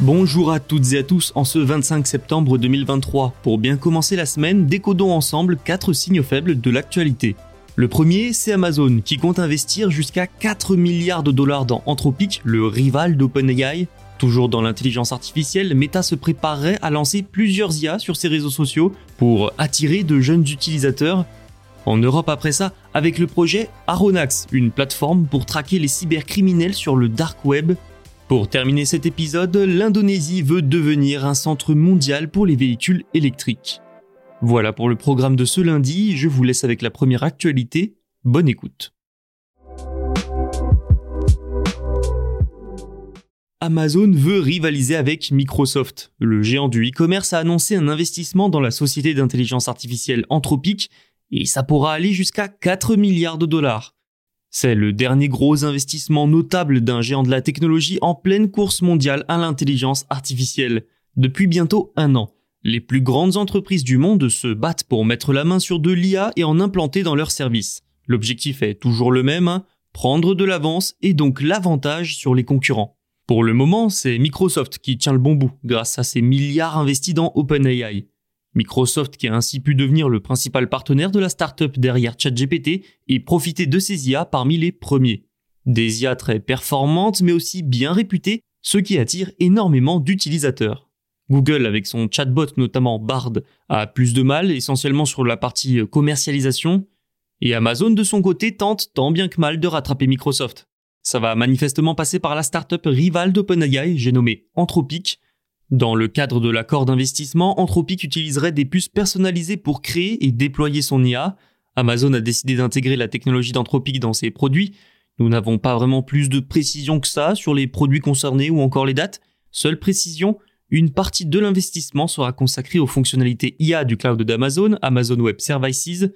Bonjour à toutes et à tous en ce 25 septembre 2023. Pour bien commencer la semaine, décodons ensemble 4 signaux faibles de l'actualité. Le premier, c'est Amazon, qui compte investir jusqu'à 4 milliards de dollars dans Anthropic, le rival d'OpenAI. Toujours dans l'intelligence artificielle, Meta se préparerait à lancer plusieurs IA sur ses réseaux sociaux pour attirer de jeunes utilisateurs. En Europe après ça, avec le projet Aronax, une plateforme pour traquer les cybercriminels sur le dark web. Pour terminer cet épisode, l'Indonésie veut devenir un centre mondial pour les véhicules électriques. Voilà pour le programme de ce lundi, je vous laisse avec la première actualité. Bonne écoute. Amazon veut rivaliser avec Microsoft. Le géant du e-commerce a annoncé un investissement dans la société d'intelligence artificielle Anthropic et ça pourra aller jusqu'à 4 milliards de dollars. C'est le dernier gros investissement notable d'un géant de la technologie en pleine course mondiale à l'intelligence artificielle. Depuis bientôt un an, les plus grandes entreprises du monde se battent pour mettre la main sur de l'IA et en implanter dans leurs services. L'objectif est toujours le même, hein, prendre de l'avance et donc l'avantage sur les concurrents. Pour le moment, c'est Microsoft qui tient le bon bout grâce à ses milliards investis dans OpenAI. Microsoft qui a ainsi pu devenir le principal partenaire de la startup derrière ChatGPT et profiter de ses IA parmi les premiers. Des IA très performantes mais aussi bien réputées, ce qui attire énormément d'utilisateurs. Google avec son chatbot notamment Bard a plus de mal essentiellement sur la partie commercialisation et Amazon de son côté tente tant bien que mal de rattraper Microsoft. Ça va manifestement passer par la startup rivale d'OpenAI, j'ai nommé Anthropic, dans le cadre de l'accord d'investissement, Anthropic utiliserait des puces personnalisées pour créer et déployer son IA. Amazon a décidé d'intégrer la technologie d'Anthropic dans ses produits. Nous n'avons pas vraiment plus de précision que ça sur les produits concernés ou encore les dates. Seule précision, une partie de l'investissement sera consacrée aux fonctionnalités IA du cloud d'Amazon, Amazon Web Services.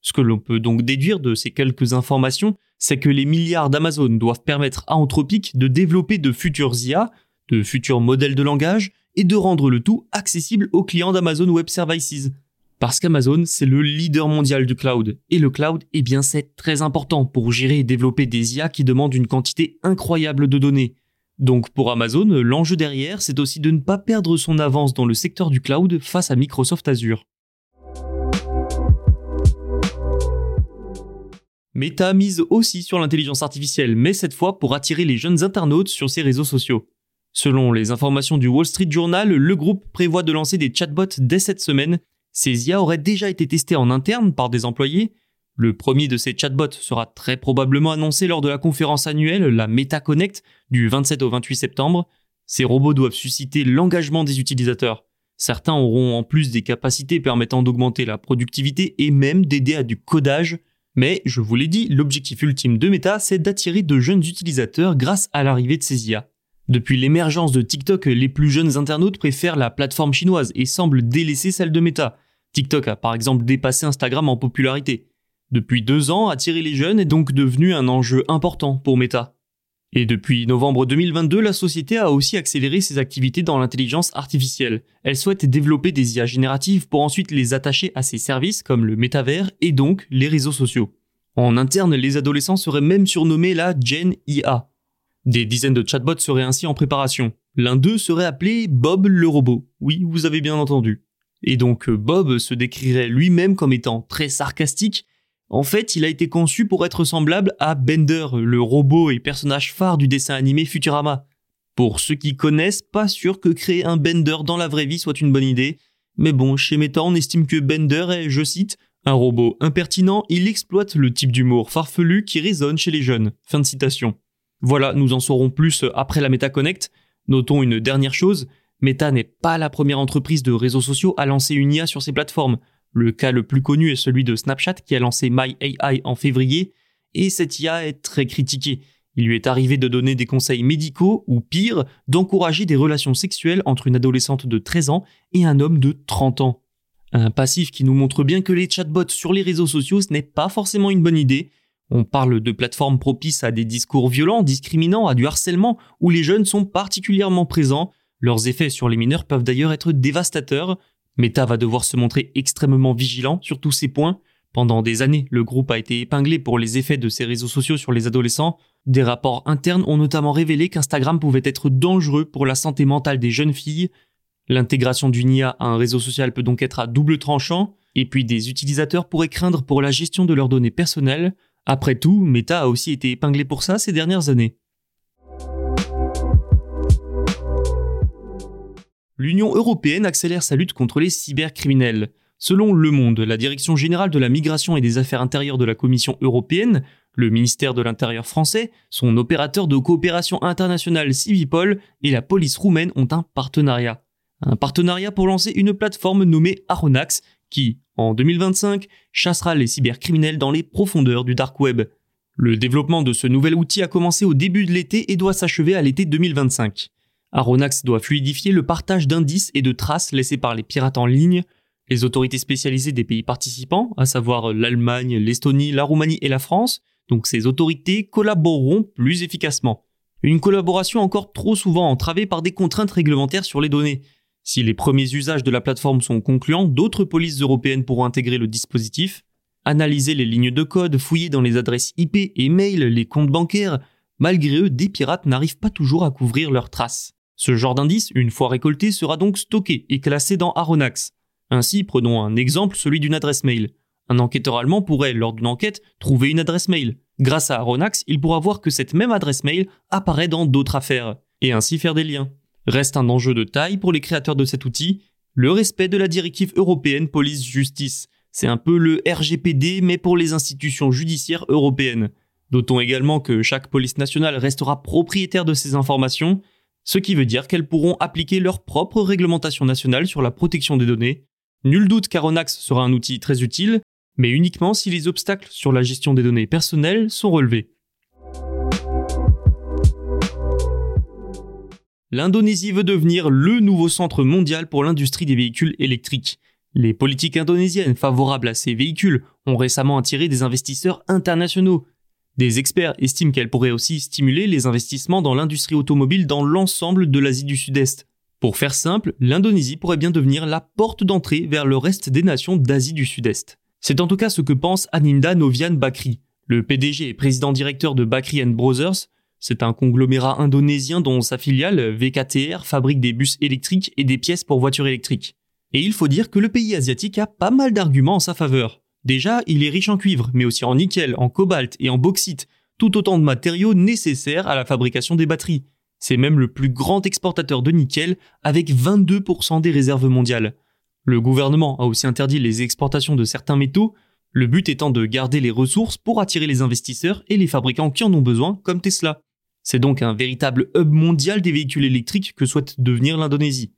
Ce que l'on peut donc déduire de ces quelques informations, c'est que les milliards d'Amazon doivent permettre à Anthropic de développer de futures IA, de futurs modèles de langage et de rendre le tout accessible aux clients d'Amazon Web Services. Parce qu'Amazon, c'est le leader mondial du cloud. Et le cloud, eh bien, c'est très important pour gérer et développer des IA qui demandent une quantité incroyable de données. Donc pour Amazon, l'enjeu derrière, c'est aussi de ne pas perdre son avance dans le secteur du cloud face à Microsoft Azure. Meta mise aussi sur l'intelligence artificielle, mais cette fois pour attirer les jeunes internautes sur ses réseaux sociaux. Selon les informations du Wall Street Journal, le groupe prévoit de lancer des chatbots dès cette semaine. Ces IA auraient déjà été testés en interne par des employés. Le premier de ces chatbots sera très probablement annoncé lors de la conférence annuelle, la Meta Connect, du 27 au 28 septembre. Ces robots doivent susciter l'engagement des utilisateurs. Certains auront en plus des capacités permettant d'augmenter la productivité et même d'aider à du codage. Mais, je vous l'ai dit, l'objectif ultime de Meta, c'est d'attirer de jeunes utilisateurs grâce à l'arrivée de ces IA. Depuis l'émergence de TikTok, les plus jeunes internautes préfèrent la plateforme chinoise et semblent délaisser celle de Meta. TikTok a par exemple dépassé Instagram en popularité. Depuis deux ans, attirer les jeunes est donc devenu un enjeu important pour Meta. Et depuis novembre 2022, la société a aussi accéléré ses activités dans l'intelligence artificielle. Elle souhaite développer des IA génératives pour ensuite les attacher à ses services comme le métavers et donc les réseaux sociaux. En interne, les adolescents seraient même surnommés la Gen IA, des dizaines de chatbots seraient ainsi en préparation. L'un d'eux serait appelé Bob le robot. Oui, vous avez bien entendu. et donc Bob se décrirait lui-même comme étant très sarcastique, en fait, il a été conçu pour être semblable à Bender, le robot et personnage phare du dessin animé Futurama. Pour ceux qui connaissent, pas sûr que créer un Bender dans la vraie vie soit une bonne idée, mais bon, chez Meta, on estime que Bender est, je cite, un robot impertinent, il exploite le type d'humour farfelu qui résonne chez les jeunes. Fin de citation. Voilà, nous en saurons plus après la Meta Connect. Notons une dernière chose, Meta n'est pas la première entreprise de réseaux sociaux à lancer une IA sur ses plateformes. Le cas le plus connu est celui de Snapchat qui a lancé MyAI en février, et cette IA est très critiquée. Il lui est arrivé de donner des conseils médicaux, ou pire, d'encourager des relations sexuelles entre une adolescente de 13 ans et un homme de 30 ans. Un passif qui nous montre bien que les chatbots sur les réseaux sociaux, ce n'est pas forcément une bonne idée. On parle de plateformes propices à des discours violents, discriminants, à du harcèlement, où les jeunes sont particulièrement présents. Leurs effets sur les mineurs peuvent d'ailleurs être dévastateurs. Meta va devoir se montrer extrêmement vigilant sur tous ces points. Pendant des années, le groupe a été épinglé pour les effets de ses réseaux sociaux sur les adolescents. Des rapports internes ont notamment révélé qu'Instagram pouvait être dangereux pour la santé mentale des jeunes filles. L'intégration d'une IA à un réseau social peut donc être à double tranchant, et puis des utilisateurs pourraient craindre pour la gestion de leurs données personnelles. Après tout, Meta a aussi été épinglé pour ça ces dernières années. L'Union européenne accélère sa lutte contre les cybercriminels. Selon Le Monde, la Direction générale de la migration et des affaires intérieures de la Commission européenne le ministère de l'Intérieur français, son opérateur de coopération internationale Civipol et la police roumaine ont un partenariat. Un partenariat pour lancer une plateforme nommée Aronax qui, en 2025, chassera les cybercriminels dans les profondeurs du dark web. Le développement de ce nouvel outil a commencé au début de l'été et doit s'achever à l'été 2025. Aronax doit fluidifier le partage d'indices et de traces laissés par les pirates en ligne. Les autorités spécialisées des pays participants, à savoir l'Allemagne, l'Estonie, la Roumanie et la France, donc ces autorités collaboreront plus efficacement. Une collaboration encore trop souvent entravée par des contraintes réglementaires sur les données. Si les premiers usages de la plateforme sont concluants, d'autres polices européennes pourront intégrer le dispositif, analyser les lignes de code, fouiller dans les adresses IP et mail, les comptes bancaires. Malgré eux, des pirates n'arrivent pas toujours à couvrir leurs traces. Ce genre d'indice, une fois récolté, sera donc stocké et classé dans Aronax. Ainsi, prenons un exemple, celui d'une adresse mail. Un enquêteur allemand pourrait, lors d'une enquête, trouver une adresse mail. Grâce à Aronax, il pourra voir que cette même adresse mail apparaît dans d'autres affaires, et ainsi faire des liens. Reste un enjeu de taille pour les créateurs de cet outil, le respect de la directive européenne police-justice. C'est un peu le RGPD, mais pour les institutions judiciaires européennes. Notons également que chaque police nationale restera propriétaire de ces informations, ce qui veut dire qu'elles pourront appliquer leur propre réglementation nationale sur la protection des données. Nul doute qu'Aronax sera un outil très utile, mais uniquement si les obstacles sur la gestion des données personnelles sont relevés. L'Indonésie veut devenir le nouveau centre mondial pour l'industrie des véhicules électriques. Les politiques indonésiennes favorables à ces véhicules ont récemment attiré des investisseurs internationaux. Des experts estiment qu'elle pourrait aussi stimuler les investissements dans l'industrie automobile dans l'ensemble de l'Asie du Sud-Est. Pour faire simple, l'Indonésie pourrait bien devenir la porte d'entrée vers le reste des nations d'Asie du Sud-Est. C'est en tout cas ce que pense Aninda Novian Bakri. Le PDG et président directeur de Bakri Brothers, c'est un conglomérat indonésien dont sa filiale, VKTR, fabrique des bus électriques et des pièces pour voitures électriques. Et il faut dire que le pays asiatique a pas mal d'arguments en sa faveur. Déjà, il est riche en cuivre, mais aussi en nickel, en cobalt et en bauxite, tout autant de matériaux nécessaires à la fabrication des batteries. C'est même le plus grand exportateur de nickel, avec 22% des réserves mondiales. Le gouvernement a aussi interdit les exportations de certains métaux, le but étant de garder les ressources pour attirer les investisseurs et les fabricants qui en ont besoin, comme Tesla. C'est donc un véritable hub mondial des véhicules électriques que souhaite devenir l'Indonésie.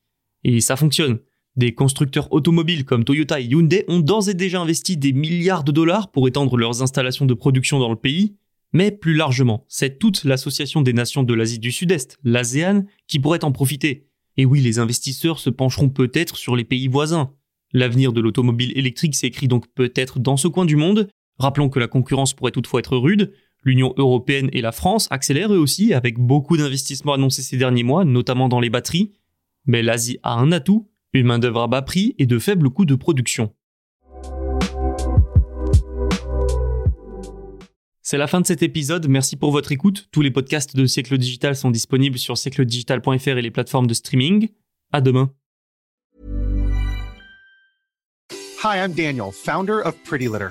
Et ça fonctionne. Des constructeurs automobiles comme Toyota et Hyundai ont d'ores et déjà investi des milliards de dollars pour étendre leurs installations de production dans le pays, mais plus largement, c'est toute l'association des nations de l'Asie du Sud-Est, l'ASEAN, qui pourrait en profiter. Et oui, les investisseurs se pencheront peut-être sur les pays voisins. L'avenir de l'automobile électrique s'écrit donc peut-être dans ce coin du monde. Rappelons que la concurrence pourrait toutefois être rude. L'Union européenne et la France accélèrent eux aussi avec beaucoup d'investissements annoncés ces derniers mois, notamment dans les batteries. Mais l'Asie a un atout, une main-d'œuvre à bas prix et de faibles coûts de production. C'est la fin de cet épisode, merci pour votre écoute. Tous les podcasts de Siècle Digital sont disponibles sur siècledigital.fr et les plateformes de streaming. À demain. Hi, I'm Daniel, founder of Pretty Litter.